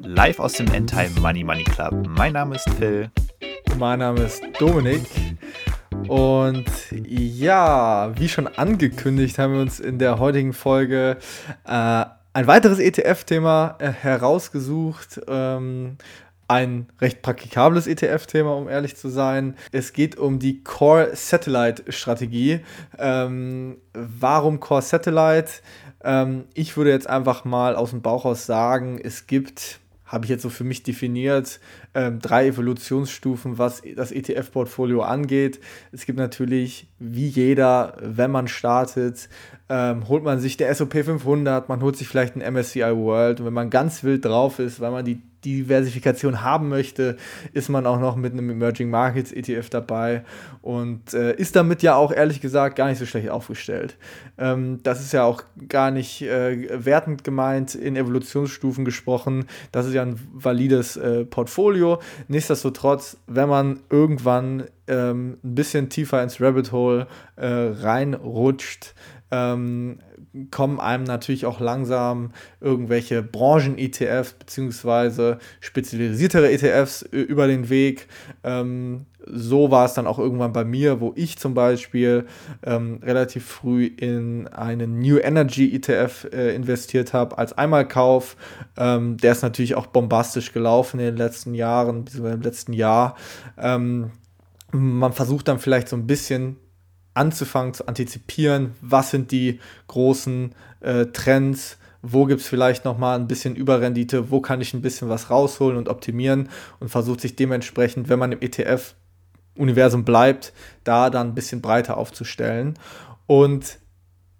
Live aus dem Endtime Money Money Club. Mein Name ist Phil. Mein Name ist Dominik. Und ja, wie schon angekündigt, haben wir uns in der heutigen Folge äh, ein weiteres ETF-Thema äh, herausgesucht. Ähm, ein recht praktikables ETF-Thema, um ehrlich zu sein. Es geht um die Core Satellite Strategie. Ähm, warum Core Satellite? Ähm, ich würde jetzt einfach mal aus dem Bauch aus sagen, es gibt habe ich jetzt so für mich definiert, ähm, drei Evolutionsstufen, was das ETF-Portfolio angeht. Es gibt natürlich, wie jeder, wenn man startet, ähm, holt man sich der SOP 500, man holt sich vielleicht ein MSCI World und wenn man ganz wild drauf ist, weil man die Diversifikation haben möchte, ist man auch noch mit einem Emerging Markets ETF dabei und äh, ist damit ja auch ehrlich gesagt gar nicht so schlecht aufgestellt. Ähm, das ist ja auch gar nicht äh, wertend gemeint, in Evolutionsstufen gesprochen. Das ist ja ein valides äh, Portfolio. Nichtsdestotrotz, wenn man irgendwann ähm, ein bisschen tiefer ins Rabbit Hole äh, reinrutscht, ähm, kommen einem natürlich auch langsam irgendwelche Branchen-ETFs beziehungsweise spezialisiertere ETFs über den Weg. Ähm, so war es dann auch irgendwann bei mir, wo ich zum Beispiel ähm, relativ früh in einen New Energy ETF äh, investiert habe als Einmalkauf. Ähm, der ist natürlich auch bombastisch gelaufen in den letzten Jahren, beziehungsweise im letzten Jahr. Ähm, man versucht dann vielleicht so ein bisschen anzufangen zu antizipieren, was sind die großen äh, Trends, wo gibt es vielleicht nochmal ein bisschen Überrendite, wo kann ich ein bisschen was rausholen und optimieren und versucht sich dementsprechend, wenn man im ETF-Universum bleibt, da dann ein bisschen breiter aufzustellen. Und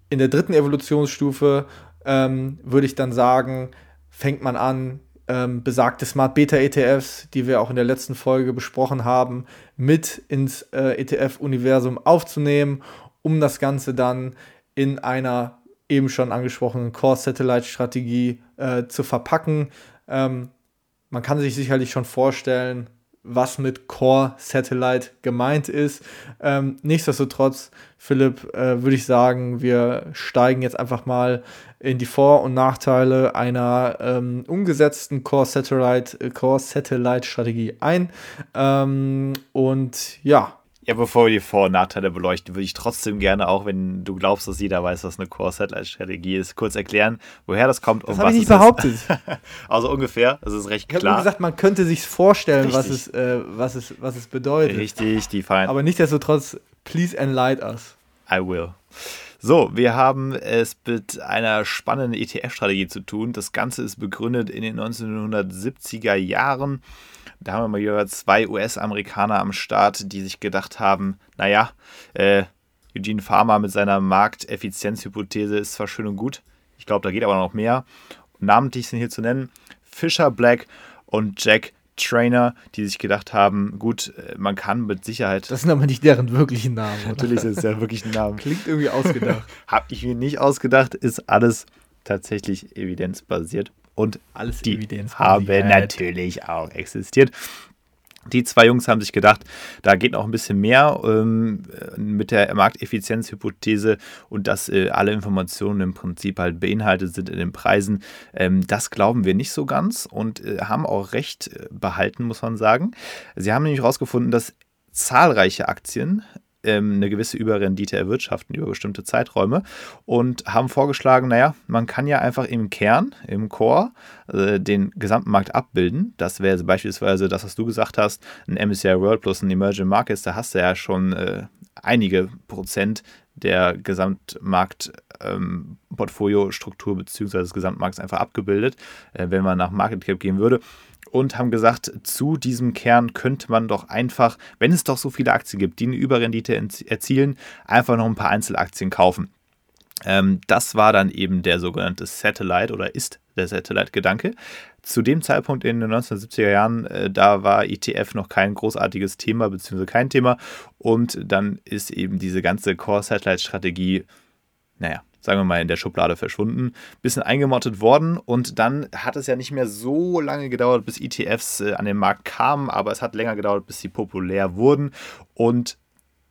in der dritten Evolutionsstufe ähm, würde ich dann sagen, fängt man an, ähm, besagte Smart Beta ETFs, die wir auch in der letzten Folge besprochen haben, mit ins äh, ETF-Universum aufzunehmen, um das Ganze dann in einer eben schon angesprochenen Core-Satellite-Strategie äh, zu verpacken. Ähm, man kann sich sicherlich schon vorstellen, was mit Core Satellite gemeint ist. Ähm, nichtsdestotrotz, Philipp, äh, würde ich sagen, wir steigen jetzt einfach mal in die Vor- und Nachteile einer ähm, umgesetzten Core Satellite, äh, Core Satellite Strategie ein. Ähm, und ja, ja, bevor wir die Vor- und Nachteile beleuchten, würde ich trotzdem gerne, auch wenn du glaubst, dass jeder weiß, was eine Core-Satellite-Strategie ist, kurz erklären, woher das kommt und das was ich nicht behauptet. also ungefähr, das ist recht klar. Ich habe gesagt, man könnte sich vorstellen, was es, äh, was, es, was es bedeutet. Richtig, die Feinde. Aber nichtsdestotrotz, please enlighten us. I will. So, wir haben es mit einer spannenden ETF-Strategie zu tun. Das Ganze ist begründet in den 1970er Jahren da haben wir mal wieder zwei US-Amerikaner am Start, die sich gedacht haben, naja, äh, Eugene Farmer mit seiner Markteffizienzhypothese ist zwar schön und gut, ich glaube, da geht aber noch mehr. Und namentlich sind hier zu nennen Fisher Black und Jack Trainer, die sich gedacht haben, gut, äh, man kann mit Sicherheit. Das sind aber nicht deren wirklichen Namen. Oder? Natürlich sind es deren wirklichen Namen. Klingt irgendwie ausgedacht. Habe ich mir nicht ausgedacht, ist alles tatsächlich evidenzbasiert und alles die haben natürlich auch existiert. Die zwei Jungs haben sich gedacht, da geht noch ein bisschen mehr ähm, mit der Markteffizienzhypothese und dass äh, alle Informationen im Prinzip halt beinhaltet sind in den Preisen. Ähm, das glauben wir nicht so ganz und äh, haben auch recht äh, behalten, muss man sagen. Sie haben nämlich herausgefunden, dass zahlreiche Aktien ähm, eine gewisse Überrendite erwirtschaften über bestimmte Zeiträume und haben vorgeschlagen, naja, man kann ja einfach im Kern, im Core, äh, den gesamten Markt abbilden. Das wäre beispielsweise das, was du gesagt hast, ein MSCI World plus ein Emerging Markets, da hast du ja schon äh, einige Prozent der Gesamtmarkt-Portfolio-Struktur ähm, bzw. des Gesamtmarkts einfach abgebildet, äh, wenn man nach Market Cap gehen würde und haben gesagt, zu diesem Kern könnte man doch einfach, wenn es doch so viele Aktien gibt, die eine Überrendite erzielen, einfach noch ein paar Einzelaktien kaufen. Ähm, das war dann eben der sogenannte Satellite oder ist der Satellite-Gedanke. Zu dem Zeitpunkt in den 1970er Jahren, äh, da war ETF noch kein großartiges Thema, beziehungsweise kein Thema. Und dann ist eben diese ganze Core-Satellite-Strategie, naja, sagen wir mal, in der Schublade verschwunden, bisschen eingemottet worden und dann hat es ja nicht mehr so lange gedauert, bis ETFs äh, an den Markt kamen, aber es hat länger gedauert, bis sie populär wurden und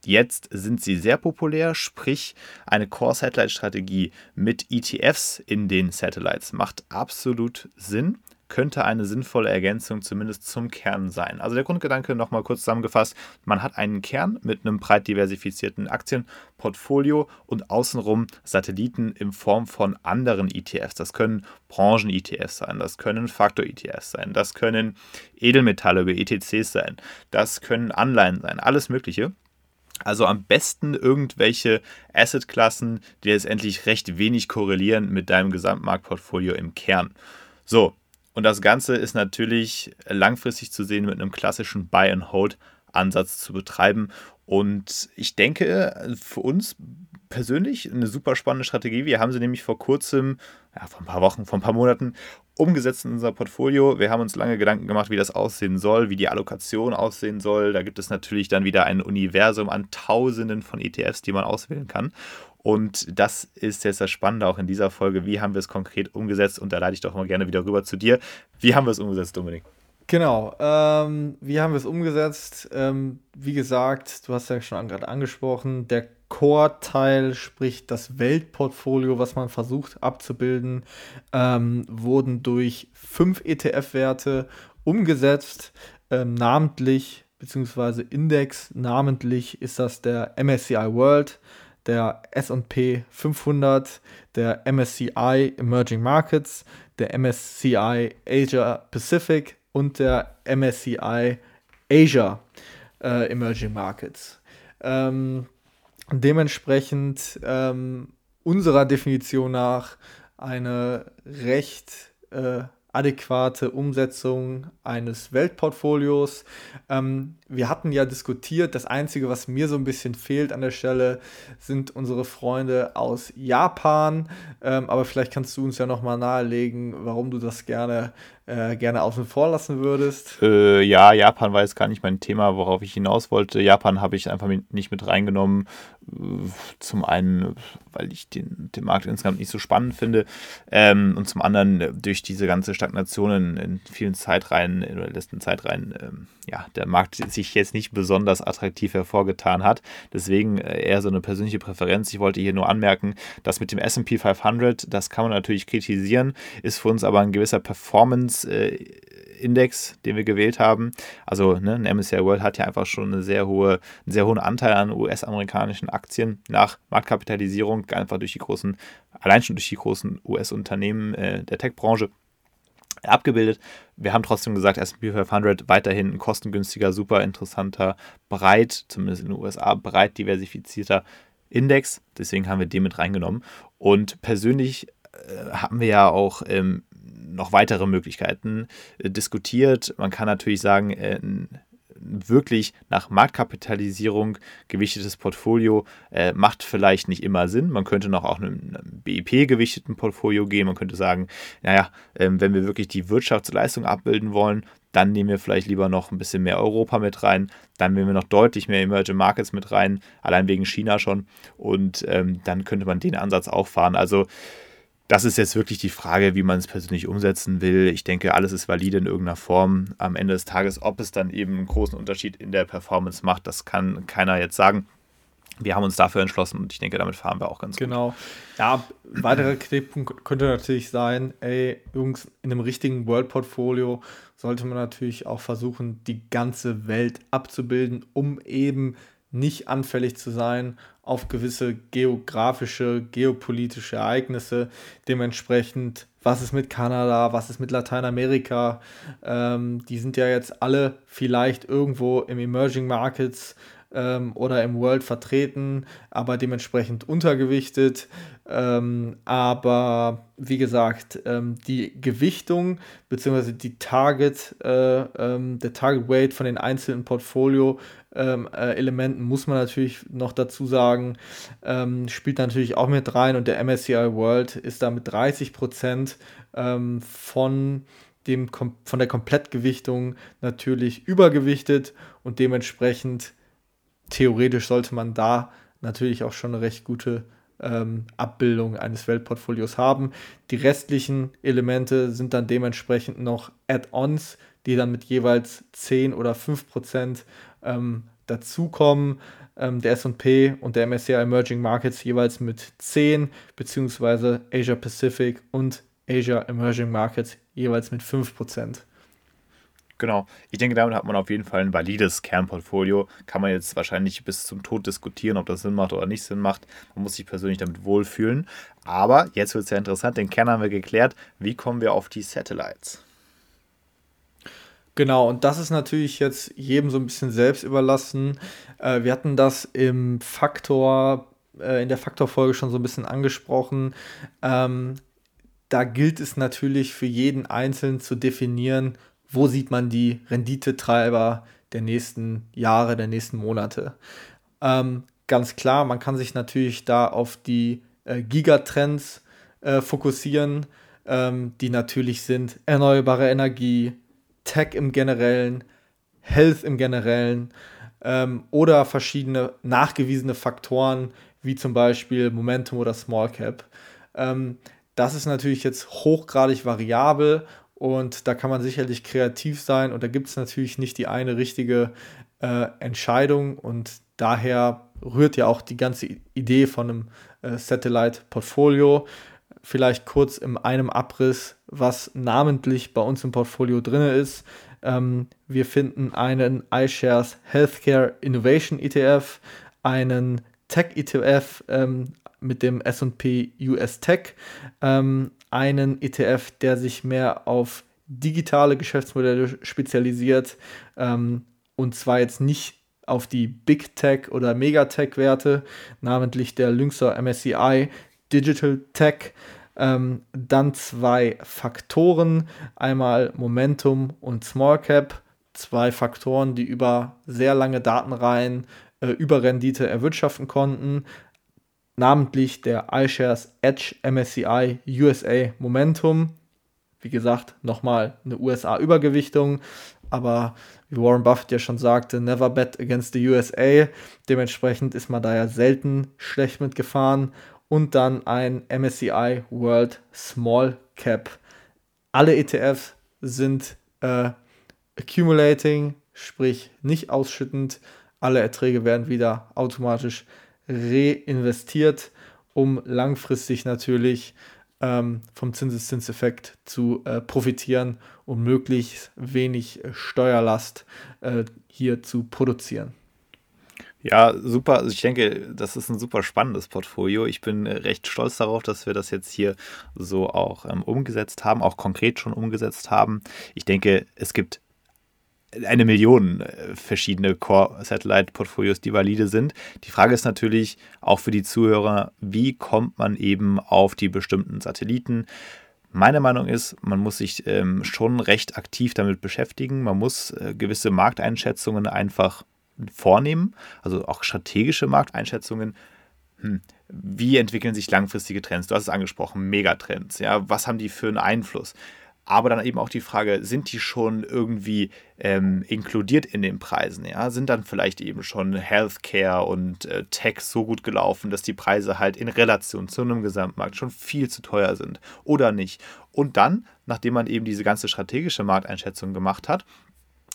Jetzt sind sie sehr populär, sprich eine Core-Satellite-Strategie mit ETFs in den Satellites macht absolut Sinn könnte eine sinnvolle Ergänzung zumindest zum Kern sein. Also der Grundgedanke nochmal kurz zusammengefasst, man hat einen Kern mit einem breit diversifizierten Aktienportfolio und außenrum Satelliten in Form von anderen ETFs. Das können Branchen-ETFs sein, das können Faktor-ETFs sein, das können Edelmetalle über ETCs sein, das können Anleihen sein, alles Mögliche. Also am besten irgendwelche Assetklassen, die letztendlich recht wenig korrelieren mit deinem Gesamtmarktportfolio im Kern. So, und das Ganze ist natürlich langfristig zu sehen mit einem klassischen Buy-and-Hold-Ansatz zu betreiben. Und ich denke, für uns persönlich eine super spannende Strategie. Wir haben sie nämlich vor kurzem, ja, vor ein paar Wochen, vor ein paar Monaten umgesetzt in unser Portfolio. Wir haben uns lange Gedanken gemacht, wie das aussehen soll, wie die Allokation aussehen soll. Da gibt es natürlich dann wieder ein Universum an Tausenden von ETFs, die man auswählen kann. Und das ist jetzt das Spannende auch in dieser Folge. Wie haben wir es konkret umgesetzt? Und da leite ich doch mal gerne wieder rüber zu dir. Wie haben wir es umgesetzt, Dominik? Genau, ähm, wie haben wir es umgesetzt? Ähm, wie gesagt, du hast ja schon gerade angesprochen, der Core-Teil, sprich das Weltportfolio, was man versucht abzubilden, ähm, wurden durch fünf ETF-Werte umgesetzt, ähm, namentlich beziehungsweise Index, namentlich ist das der MSCI World, der SP 500, der MSCI Emerging Markets, der MSCI Asia Pacific und der MSCI Asia äh, Emerging Markets. Ähm, dementsprechend ähm, unserer Definition nach eine recht äh, adäquate Umsetzung eines Weltportfolios. Ähm, wir hatten ja diskutiert, das Einzige, was mir so ein bisschen fehlt an der Stelle, sind unsere Freunde aus Japan. Ähm, aber vielleicht kannst du uns ja nochmal nahelegen, warum du das gerne äh, gerne außen vor lassen würdest? Äh, ja, Japan war jetzt gar nicht mein Thema, worauf ich hinaus wollte. Japan habe ich einfach nicht mit reingenommen. Zum einen, weil ich den, den Markt insgesamt nicht so spannend finde. Ähm, und zum anderen durch diese ganze Stagnation in, vielen Zeitreihen, in den letzten Zeitreihen, ähm, ja, der Markt sich jetzt nicht besonders attraktiv hervorgetan hat. Deswegen äh, eher so eine persönliche Präferenz. Ich wollte hier nur anmerken, dass mit dem SP 500, das kann man natürlich kritisieren, ist für uns aber ein gewisser Performance Index, den wir gewählt haben. Also ne, ein MSCI World hat ja einfach schon eine sehr hohe, einen sehr hohen Anteil an US-amerikanischen Aktien nach Marktkapitalisierung, einfach durch die großen, allein schon durch die großen US-Unternehmen äh, der Tech-Branche abgebildet. Wir haben trotzdem gesagt, S&P 500 weiterhin ein kostengünstiger, super interessanter, breit, zumindest in den USA, breit diversifizierter Index. Deswegen haben wir den mit reingenommen. Und persönlich äh, haben wir ja auch ähm, noch weitere Möglichkeiten äh, diskutiert. Man kann natürlich sagen, äh, wirklich nach Marktkapitalisierung gewichtetes Portfolio äh, macht vielleicht nicht immer Sinn. Man könnte noch auch einem, BIP-gewichteten Portfolio gehen. Man könnte sagen, naja, ähm, wenn wir wirklich die Wirtschaftsleistung abbilden wollen, dann nehmen wir vielleicht lieber noch ein bisschen mehr Europa mit rein. Dann nehmen wir noch deutlich mehr Emerging Markets mit rein, allein wegen China schon. Und ähm, dann könnte man den Ansatz auch fahren. Also das ist jetzt wirklich die Frage, wie man es persönlich umsetzen will. Ich denke, alles ist valide in irgendeiner Form. Am Ende des Tages, ob es dann eben einen großen Unterschied in der Performance macht, das kann keiner jetzt sagen. Wir haben uns dafür entschlossen und ich denke, damit fahren wir auch ganz genau. gut. Genau. Ja, weiterer Kritikpunkt könnte natürlich sein, ey, Jungs, in einem richtigen World-Portfolio sollte man natürlich auch versuchen, die ganze Welt abzubilden, um eben nicht anfällig zu sein auf gewisse geografische, geopolitische Ereignisse. Dementsprechend, was ist mit Kanada, was ist mit Lateinamerika? Ähm, die sind ja jetzt alle vielleicht irgendwo im Emerging Markets ähm, oder im World vertreten, aber dementsprechend untergewichtet. Ähm, aber wie gesagt, ähm, die Gewichtung bzw. die Target, äh, ähm, der Target Weight von den einzelnen Portfolio ähm, äh, Elementen muss man natürlich noch dazu sagen, ähm, spielt natürlich auch mit rein und der MSCI World ist da mit 30 Prozent ähm, von dem von der Komplettgewichtung natürlich übergewichtet und dementsprechend theoretisch sollte man da natürlich auch schon eine recht gute ähm, Abbildung eines Weltportfolios haben. Die restlichen Elemente sind dann dementsprechend noch Add-ons, die dann mit jeweils 10 oder 5 Prozent ähm, Dazu kommen ähm, der SP und der MSCI Emerging Markets jeweils mit 10, beziehungsweise Asia Pacific und Asia Emerging Markets jeweils mit 5%. Genau. Ich denke, damit hat man auf jeden Fall ein valides Kernportfolio. Kann man jetzt wahrscheinlich bis zum Tod diskutieren, ob das Sinn macht oder nicht Sinn macht. Man muss sich persönlich damit wohlfühlen. Aber jetzt wird es ja interessant. Den Kern haben wir geklärt. Wie kommen wir auf die Satellites? Genau, und das ist natürlich jetzt jedem so ein bisschen selbst überlassen. Äh, wir hatten das im Faktor, äh, in der Faktorfolge schon so ein bisschen angesprochen. Ähm, da gilt es natürlich für jeden Einzelnen zu definieren, wo sieht man die Renditetreiber der nächsten Jahre, der nächsten Monate. Ähm, ganz klar, man kann sich natürlich da auf die äh, Gigatrends äh, fokussieren, ähm, die natürlich sind erneuerbare Energie, Tech im Generellen, Health im Generellen ähm, oder verschiedene nachgewiesene Faktoren wie zum Beispiel Momentum oder Small Cap. Ähm, das ist natürlich jetzt hochgradig variabel und da kann man sicherlich kreativ sein und da gibt es natürlich nicht die eine richtige äh, Entscheidung und daher rührt ja auch die ganze Idee von einem äh, Satellite-Portfolio. Vielleicht kurz in einem Abriss, was namentlich bei uns im Portfolio drin ist. Ähm, wir finden einen iShares Healthcare Innovation ETF, einen Tech ETF ähm, mit dem SP US Tech, ähm, einen ETF, der sich mehr auf digitale Geschäftsmodelle spezialisiert ähm, und zwar jetzt nicht auf die Big Tech oder Megatech Werte, namentlich der Lynxer MSCI Digital Tech. Ähm, dann zwei Faktoren, einmal Momentum und Small Cap, zwei Faktoren, die über sehr lange Datenreihen äh, Überrendite erwirtschaften konnten namentlich der iShares Edge MSCI USA Momentum. Wie gesagt, nochmal eine USA-Übergewichtung, aber wie Warren Buffett ja schon sagte, never bet against the USA. Dementsprechend ist man da ja selten schlecht mitgefahren. Und dann ein MSCI World Small Cap. Alle ETFs sind äh, accumulating, sprich nicht ausschüttend. Alle Erträge werden wieder automatisch reinvestiert, um langfristig natürlich ähm, vom Zinseszinseffekt zu äh, profitieren und möglichst wenig Steuerlast äh, hier zu produzieren. Ja, super. Also ich denke, das ist ein super spannendes Portfolio. Ich bin recht stolz darauf, dass wir das jetzt hier so auch ähm, umgesetzt haben, auch konkret schon umgesetzt haben. Ich denke, es gibt eine Million äh, verschiedene Core-Satellite-Portfolios, die valide sind. Die Frage ist natürlich auch für die Zuhörer, wie kommt man eben auf die bestimmten Satelliten? Meine Meinung ist, man muss sich ähm, schon recht aktiv damit beschäftigen. Man muss äh, gewisse Markteinschätzungen einfach vornehmen, also auch strategische Markteinschätzungen. Hm. Wie entwickeln sich langfristige Trends? Du hast es angesprochen, Megatrends. Ja, was haben die für einen Einfluss? aber dann eben auch die Frage, sind die schon irgendwie ähm, inkludiert in den Preisen? Ja? Sind dann vielleicht eben schon Healthcare und äh, Tech so gut gelaufen, dass die Preise halt in Relation zu einem Gesamtmarkt schon viel zu teuer sind oder nicht? Und dann, nachdem man eben diese ganze strategische Markteinschätzung gemacht hat,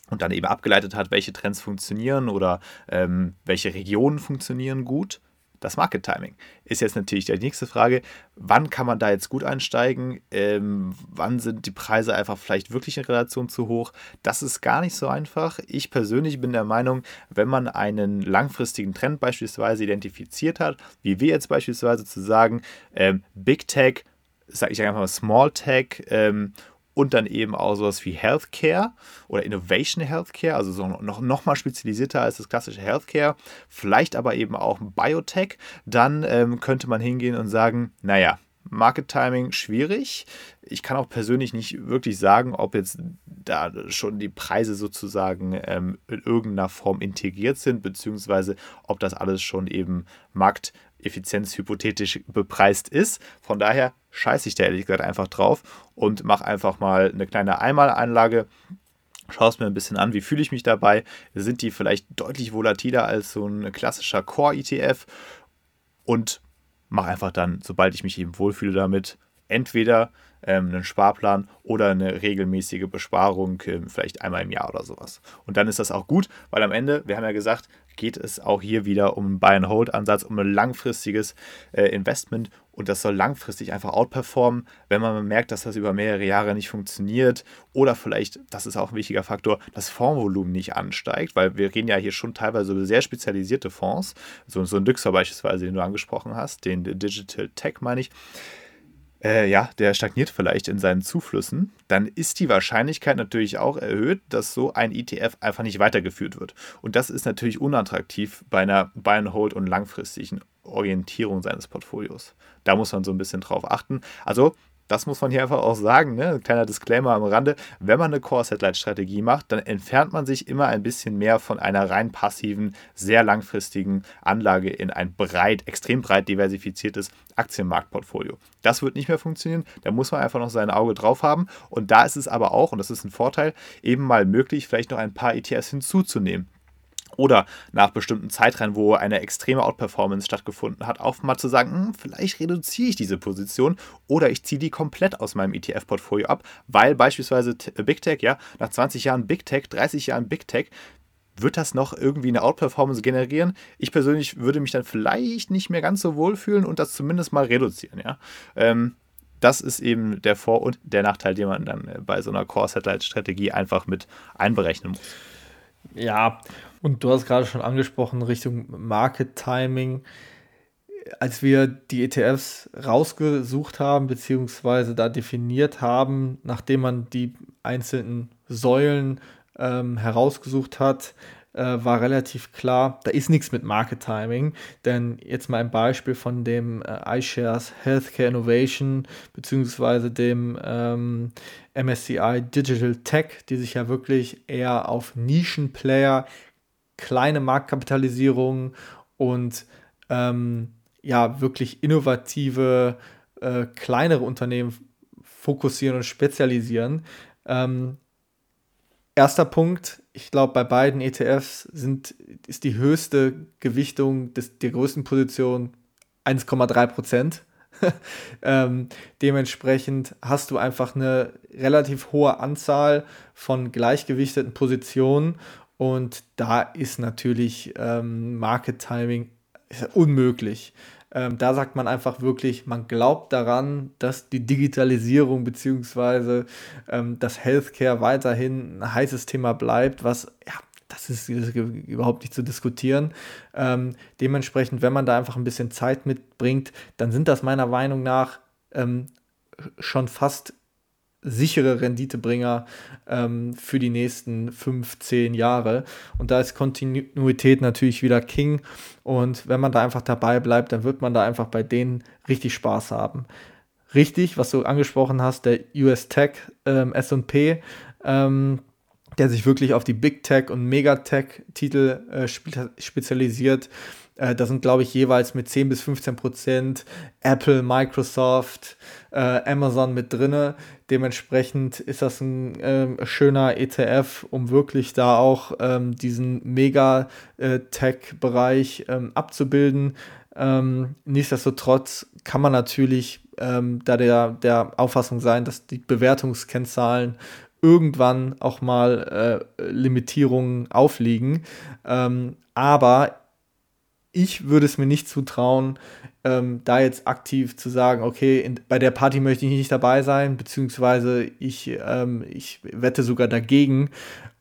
und dann eben abgeleitet hat, welche Trends funktionieren oder ähm, welche Regionen funktionieren gut, das Market Timing. Ist jetzt natürlich die nächste Frage, wann kann man da jetzt gut einsteigen? Ähm, wann sind die Preise einfach vielleicht wirklich in Relation zu hoch? Das ist gar nicht so einfach. Ich persönlich bin der Meinung, wenn man einen langfristigen Trend beispielsweise identifiziert hat, wie wir jetzt beispielsweise zu sagen, ähm, Big Tech, sage ich einfach mal Small Tech ähm, und dann eben auch sowas wie Healthcare oder Innovation Healthcare, also so noch, noch mal spezialisierter als das klassische Healthcare, vielleicht aber eben auch Biotech, dann ähm, könnte man hingehen und sagen, naja, Market Timing schwierig. Ich kann auch persönlich nicht wirklich sagen, ob jetzt da schon die Preise sozusagen ähm, in irgendeiner Form integriert sind, beziehungsweise ob das alles schon eben Markteffizienz hypothetisch bepreist ist. Von daher scheiße ich da ehrlich gesagt einfach drauf und mache einfach mal eine kleine Einmaleinlage. Schau es mir ein bisschen an, wie fühle ich mich dabei? Sind die vielleicht deutlich volatiler als so ein klassischer Core-ETF? Und mache einfach dann, sobald ich mich eben wohlfühle damit, entweder ähm, einen Sparplan oder eine regelmäßige Besparung, äh, vielleicht einmal im Jahr oder sowas. Und dann ist das auch gut, weil am Ende, wir haben ja gesagt, geht es auch hier wieder um einen Buy-and-Hold-Ansatz, um ein langfristiges äh, Investment. Und das soll langfristig einfach outperformen, wenn man merkt, dass das über mehrere Jahre nicht funktioniert oder vielleicht, das ist auch ein wichtiger Faktor, das Fondsvolumen nicht ansteigt, weil wir reden ja hier schon teilweise über sehr spezialisierte Fonds, so, so ein Düxer beispielsweise, den du angesprochen hast, den Digital Tech meine ich, äh, ja, der stagniert vielleicht in seinen Zuflüssen, dann ist die Wahrscheinlichkeit natürlich auch erhöht, dass so ein ETF einfach nicht weitergeführt wird. Und das ist natürlich unattraktiv bei einer Buy-and-Hold und langfristigen Orientierung seines Portfolios. Da muss man so ein bisschen drauf achten. Also das muss man hier einfach auch sagen, ne? kleiner Disclaimer am Rande, wenn man eine Core-Satellite-Strategie macht, dann entfernt man sich immer ein bisschen mehr von einer rein passiven, sehr langfristigen Anlage in ein breit, extrem breit diversifiziertes Aktienmarktportfolio. Das wird nicht mehr funktionieren, da muss man einfach noch sein Auge drauf haben und da ist es aber auch, und das ist ein Vorteil, eben mal möglich, vielleicht noch ein paar ETFs hinzuzunehmen oder nach bestimmten Zeitreihen, wo eine extreme Outperformance stattgefunden hat, auch mal zu sagen, hm, vielleicht reduziere ich diese Position oder ich ziehe die komplett aus meinem ETF-Portfolio ab, weil beispielsweise äh, Big Tech, ja, nach 20 Jahren Big Tech, 30 Jahren Big Tech, wird das noch irgendwie eine Outperformance generieren? Ich persönlich würde mich dann vielleicht nicht mehr ganz so wohl fühlen und das zumindest mal reduzieren, ja. Ähm, das ist eben der Vor- und der Nachteil, den man dann äh, bei so einer Core-Satellite-Strategie einfach mit einberechnen muss. Ja, und du hast gerade schon angesprochen, Richtung Market Timing. Als wir die ETFs rausgesucht haben, beziehungsweise da definiert haben, nachdem man die einzelnen Säulen ähm, herausgesucht hat, äh, war relativ klar, da ist nichts mit Market Timing. Denn jetzt mal ein Beispiel von dem äh, iShares Healthcare Innovation beziehungsweise dem ähm, MSCI Digital Tech, die sich ja wirklich eher auf Nischenplayer, kleine Marktkapitalisierung und ähm, ja wirklich innovative äh, kleinere Unternehmen fokussieren und spezialisieren. Ähm, erster Punkt, ich glaube, bei beiden ETFs sind, ist die höchste Gewichtung des, der größten Position 1,3 Prozent. ähm, dementsprechend hast du einfach eine relativ hohe Anzahl von gleichgewichteten Positionen und da ist natürlich ähm, Market Timing unmöglich. Ähm, da sagt man einfach wirklich, man glaubt daran, dass die Digitalisierung bzw. Ähm, das Healthcare weiterhin ein heißes Thema bleibt, was ja, das ist, das ist überhaupt nicht zu diskutieren. Ähm, dementsprechend, wenn man da einfach ein bisschen Zeit mitbringt, dann sind das meiner Meinung nach ähm, schon fast sichere Renditebringer ähm, für die nächsten 15 Jahre. Und da ist Kontinuität natürlich wieder King. Und wenn man da einfach dabei bleibt, dann wird man da einfach bei denen richtig Spaß haben. Richtig, was du angesprochen hast, der US Tech ähm, SP, ähm, der sich wirklich auf die Big Tech und Megatech-Titel äh, spezialisiert. Äh, da sind, glaube ich, jeweils mit 10 bis 15 Prozent Apple, Microsoft, äh, Amazon mit drinne. Dementsprechend ist das ein äh, schöner ETF, um wirklich da auch ähm, diesen Mega-Tech-Bereich ähm, abzubilden. Ähm, nichtsdestotrotz kann man natürlich ähm, da der, der Auffassung sein, dass die Bewertungskennzahlen irgendwann auch mal äh, Limitierungen aufliegen. Ähm, aber ich würde es mir nicht zutrauen, ähm, da jetzt aktiv zu sagen, okay, in, bei der Party möchte ich nicht dabei sein, beziehungsweise ich, ähm, ich wette sogar dagegen.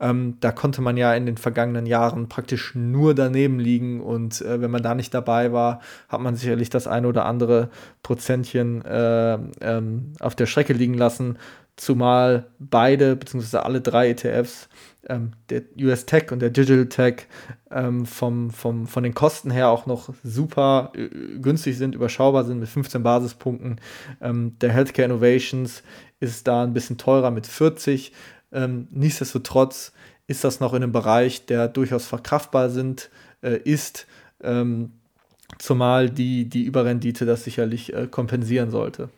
Ähm, da konnte man ja in den vergangenen Jahren praktisch nur daneben liegen und äh, wenn man da nicht dabei war, hat man sicherlich das eine oder andere Prozentchen äh, ähm, auf der Strecke liegen lassen, zumal beide, beziehungsweise alle drei ETFs ähm, der US Tech und der Digital Tech ähm, vom, vom, von den Kosten her auch noch super äh, günstig sind, überschaubar sind mit 15 Basispunkten. Ähm, der Healthcare Innovations ist da ein bisschen teurer mit 40. Ähm, nichtsdestotrotz ist das noch in einem Bereich, der durchaus verkraftbar sind, äh, ist, ähm, zumal die, die Überrendite das sicherlich äh, kompensieren sollte.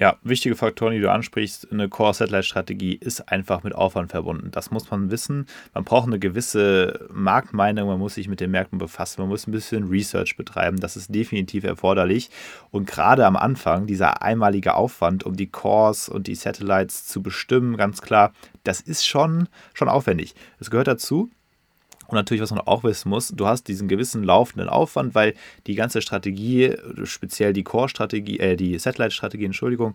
Ja, wichtige Faktoren, die du ansprichst. Eine Core-Satellite-Strategie ist einfach mit Aufwand verbunden. Das muss man wissen. Man braucht eine gewisse Marktmeinung, man muss sich mit den Märkten befassen, man muss ein bisschen Research betreiben. Das ist definitiv erforderlich. Und gerade am Anfang, dieser einmalige Aufwand, um die Cores und die Satellites zu bestimmen, ganz klar, das ist schon, schon aufwendig. Es gehört dazu. Und natürlich, was man auch wissen muss, du hast diesen gewissen laufenden Aufwand, weil die ganze Strategie, speziell die Core-Strategie, äh, die Satellite-Strategie, Entschuldigung,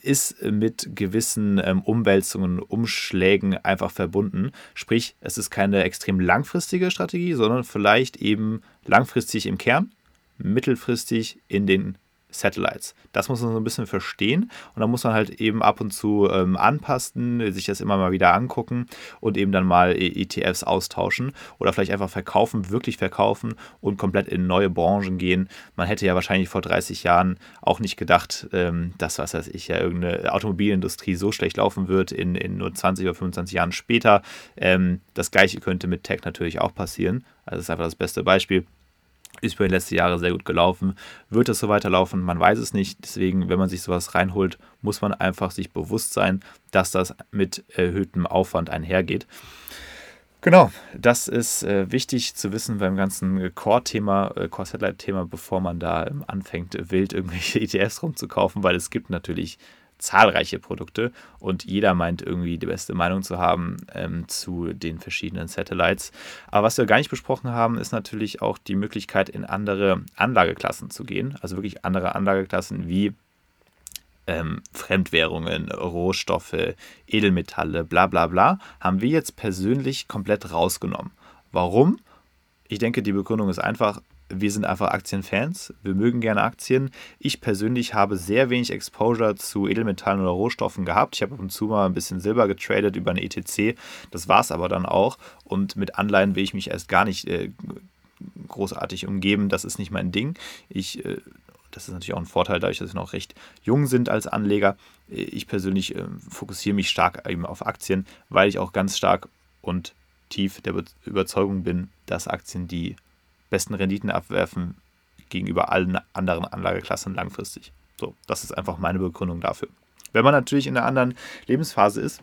ist mit gewissen ähm, Umwälzungen, Umschlägen einfach verbunden. Sprich, es ist keine extrem langfristige Strategie, sondern vielleicht eben langfristig im Kern, mittelfristig in den Satellites. Das muss man so ein bisschen verstehen und da muss man halt eben ab und zu ähm, anpassen, sich das immer mal wieder angucken und eben dann mal ETFs austauschen oder vielleicht einfach verkaufen, wirklich verkaufen und komplett in neue Branchen gehen. Man hätte ja wahrscheinlich vor 30 Jahren auch nicht gedacht, ähm, dass, was weiß ich, ja irgendeine Automobilindustrie so schlecht laufen wird in, in nur 20 oder 25 Jahren später. Ähm, das gleiche könnte mit Tech natürlich auch passieren. Also das ist einfach das beste Beispiel ist über die letzten Jahre sehr gut gelaufen. Wird es so weiterlaufen? Man weiß es nicht. Deswegen, wenn man sich sowas reinholt, muss man einfach sich bewusst sein, dass das mit erhöhtem Aufwand einhergeht. Genau, das ist äh, wichtig zu wissen beim ganzen Core-Thema, äh, Core-Satellite-Thema, bevor man da ähm, anfängt, wild irgendwelche ETFs rumzukaufen, weil es gibt natürlich zahlreiche Produkte und jeder meint irgendwie die beste Meinung zu haben ähm, zu den verschiedenen Satellites. Aber was wir gar nicht besprochen haben, ist natürlich auch die Möglichkeit, in andere Anlageklassen zu gehen. Also wirklich andere Anlageklassen wie ähm, Fremdwährungen, Rohstoffe, Edelmetalle, bla bla bla, haben wir jetzt persönlich komplett rausgenommen. Warum? Ich denke, die Begründung ist einfach, wir sind einfach Aktienfans. Wir mögen gerne Aktien. Ich persönlich habe sehr wenig Exposure zu Edelmetallen oder Rohstoffen gehabt. Ich habe ab und zu mal ein bisschen Silber getradet über eine ETC. Das war es aber dann auch. Und mit Anleihen will ich mich erst gar nicht äh, großartig umgeben. Das ist nicht mein Ding. Ich. Äh, das ist natürlich auch ein Vorteil, dadurch, dass wir noch recht jung sind als Anleger. Ich persönlich äh, fokussiere mich stark eben auf Aktien, weil ich auch ganz stark und tief der Überzeugung bin, dass Aktien die besten Renditen abwerfen gegenüber allen anderen Anlageklassen langfristig. So, das ist einfach meine Begründung dafür. Wenn man natürlich in einer anderen Lebensphase ist,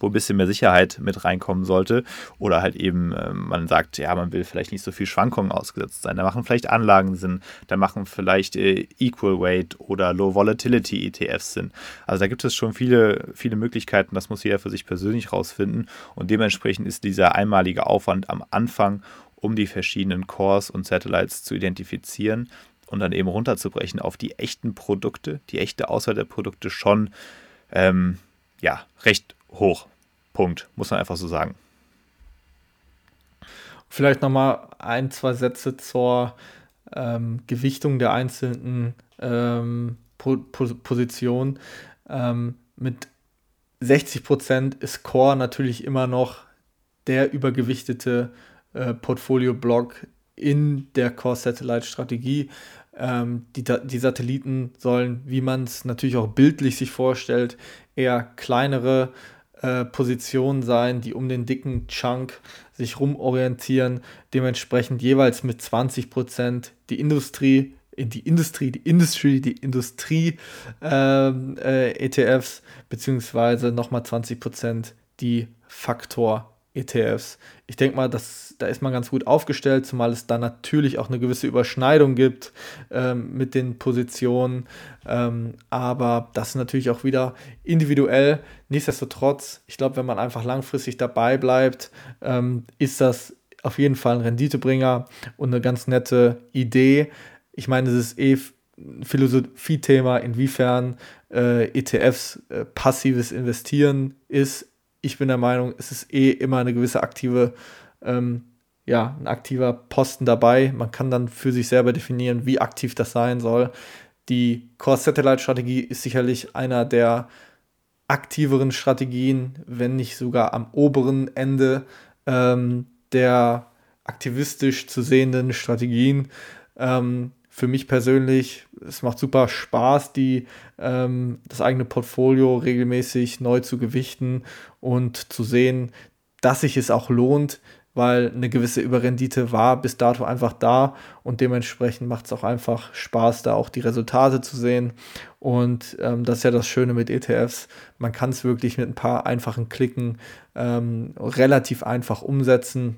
wo ein bisschen mehr Sicherheit mit reinkommen sollte oder halt eben äh, man sagt, ja, man will vielleicht nicht so viel Schwankungen ausgesetzt sein. Da machen vielleicht Anlagen Sinn, da machen vielleicht äh, Equal Weight oder Low Volatility ETFs Sinn. Also da gibt es schon viele, viele Möglichkeiten, das muss jeder für sich persönlich rausfinden und dementsprechend ist dieser einmalige Aufwand am Anfang um die verschiedenen Cores und Satellites zu identifizieren und dann eben runterzubrechen auf die echten Produkte, die echte Auswahl der Produkte schon ähm, ja, recht hoch. Punkt, muss man einfach so sagen. Vielleicht nochmal ein, zwei Sätze zur ähm, Gewichtung der einzelnen ähm, po po Positionen. Ähm, mit 60% ist Core natürlich immer noch der übergewichtete Portfolio-Block in der Core-Satellite-Strategie. Ähm, die, die Satelliten sollen, wie man es natürlich auch bildlich sich vorstellt, eher kleinere äh, Positionen sein, die um den dicken Chunk sich rumorientieren, dementsprechend jeweils mit 20% die Industrie, in die Industrie, die Industry, die Industrie ähm, äh, ETFs, beziehungsweise nochmal 20% die Faktor ETFs. Ich denke mal, dass, da ist man ganz gut aufgestellt, zumal es da natürlich auch eine gewisse Überschneidung gibt ähm, mit den Positionen. Ähm, aber das ist natürlich auch wieder individuell. Nichtsdestotrotz, ich glaube, wenn man einfach langfristig dabei bleibt, ähm, ist das auf jeden Fall ein Renditebringer und eine ganz nette Idee. Ich meine, es ist eh Philosophie-Thema, inwiefern äh, ETFs äh, passives Investieren ist ich bin der Meinung, es ist eh immer eine gewisse aktive, ähm, ja, ein aktiver Posten dabei. Man kann dann für sich selber definieren, wie aktiv das sein soll. Die Core-Satellite-Strategie ist sicherlich einer der aktiveren Strategien, wenn nicht sogar am oberen Ende ähm, der aktivistisch zu sehenden Strategien. Ähm, für mich persönlich, es macht super Spaß, die, ähm, das eigene Portfolio regelmäßig neu zu gewichten und zu sehen, dass sich es auch lohnt, weil eine gewisse Überrendite war bis dato einfach da und dementsprechend macht es auch einfach Spaß, da auch die Resultate zu sehen. Und ähm, das ist ja das Schöne mit ETFs. Man kann es wirklich mit ein paar einfachen Klicken ähm, relativ einfach umsetzen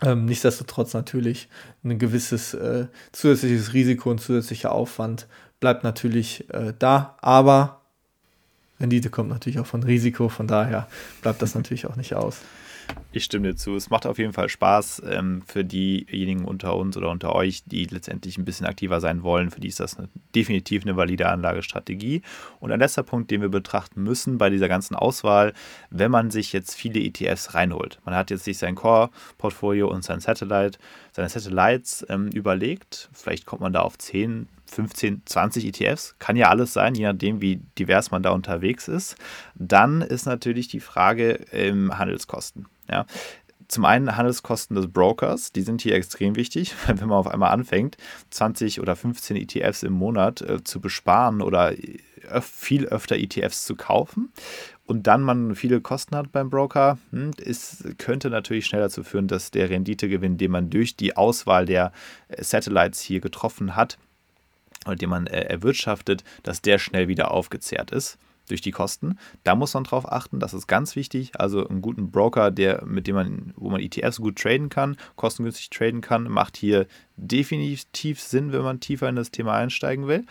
ähm, nichtsdestotrotz natürlich ein gewisses äh, zusätzliches Risiko und zusätzlicher Aufwand bleibt natürlich äh, da, aber Rendite kommt natürlich auch von Risiko, von daher bleibt das natürlich auch nicht aus. Ich stimme dir zu. Es macht auf jeden Fall Spaß ähm, für diejenigen unter uns oder unter euch, die letztendlich ein bisschen aktiver sein wollen. Für die ist das eine, definitiv eine valide Anlagestrategie. Und ein letzter Punkt, den wir betrachten müssen bei dieser ganzen Auswahl, wenn man sich jetzt viele ETFs reinholt. Man hat jetzt sich sein Core-Portfolio und sein Satellite, seine Satellites ähm, überlegt. Vielleicht kommt man da auf 10, 15, 20 ETFs, kann ja alles sein, je nachdem, wie divers man da unterwegs ist. Dann ist natürlich die Frage ähm, Handelskosten. Ja. Zum einen Handelskosten des Brokers, die sind hier extrem wichtig, wenn man auf einmal anfängt, 20 oder 15 ETFs im Monat äh, zu besparen oder öf viel öfter ETFs zu kaufen und dann man viele Kosten hat beim Broker, hm, ist, könnte natürlich schnell dazu führen, dass der Renditegewinn, den man durch die Auswahl der äh, Satellites hier getroffen hat, den man äh, erwirtschaftet, dass der schnell wieder aufgezehrt ist durch die Kosten. Da muss man drauf achten, das ist ganz wichtig. Also einen guten Broker, der, mit dem man, wo man ETFs gut traden kann, kostengünstig traden kann, macht hier definitiv Sinn, wenn man tiefer in das Thema einsteigen will.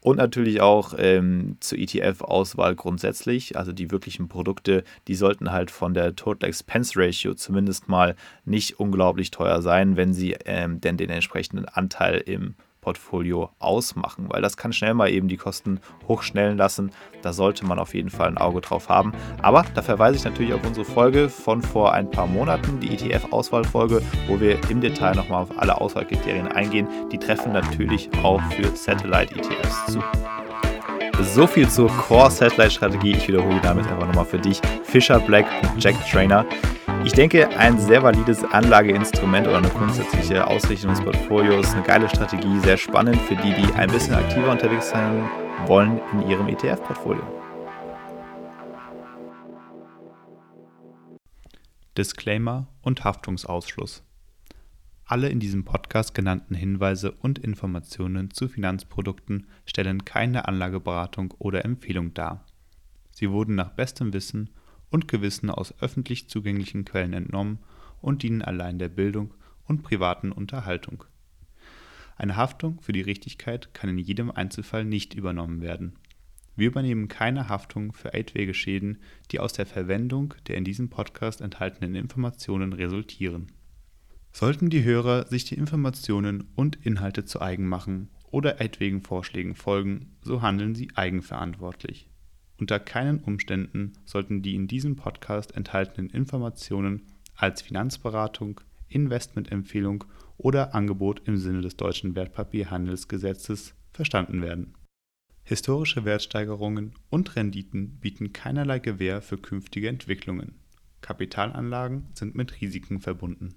Und natürlich auch ähm, zur ETF-Auswahl grundsätzlich. Also die wirklichen Produkte, die sollten halt von der Total Expense Ratio zumindest mal nicht unglaublich teuer sein, wenn sie ähm, denn den entsprechenden Anteil im Portfolio ausmachen, weil das kann schnell mal eben die Kosten hochschnellen lassen. Da sollte man auf jeden Fall ein Auge drauf haben. Aber da verweise ich natürlich auf unsere Folge von vor ein paar Monaten, die ETF-Auswahlfolge, wo wir im Detail nochmal auf alle Auswahlkriterien eingehen. Die treffen natürlich auch für Satellite-ETFs zu. So viel zur Core Satellite Strategie. Ich wiederhole damit einfach nochmal für dich. Fisher Black Jack Trainer. Ich denke, ein sehr valides Anlageinstrument oder eine grundsätzliche Ausrichtung des Portfolios, eine geile Strategie, sehr spannend für die, die ein bisschen aktiver unterwegs sein wollen in ihrem ETF-Portfolio. Disclaimer und Haftungsausschluss. Alle in diesem Podcast genannten Hinweise und Informationen zu Finanzprodukten stellen keine Anlageberatung oder Empfehlung dar. Sie wurden nach bestem Wissen und Gewissen aus öffentlich zugänglichen Quellen entnommen und dienen allein der Bildung und privaten Unterhaltung. Eine Haftung für die Richtigkeit kann in jedem Einzelfall nicht übernommen werden. Wir übernehmen keine Haftung für etwaige Schäden, die aus der Verwendung der in diesem Podcast enthaltenen Informationen resultieren. Sollten die Hörer sich die Informationen und Inhalte zu eigen machen oder etwaigen Vorschlägen folgen, so handeln sie eigenverantwortlich. Unter keinen Umständen sollten die in diesem Podcast enthaltenen Informationen als Finanzberatung, Investmentempfehlung oder Angebot im Sinne des deutschen Wertpapierhandelsgesetzes verstanden werden. Historische Wertsteigerungen und Renditen bieten keinerlei Gewähr für künftige Entwicklungen. Kapitalanlagen sind mit Risiken verbunden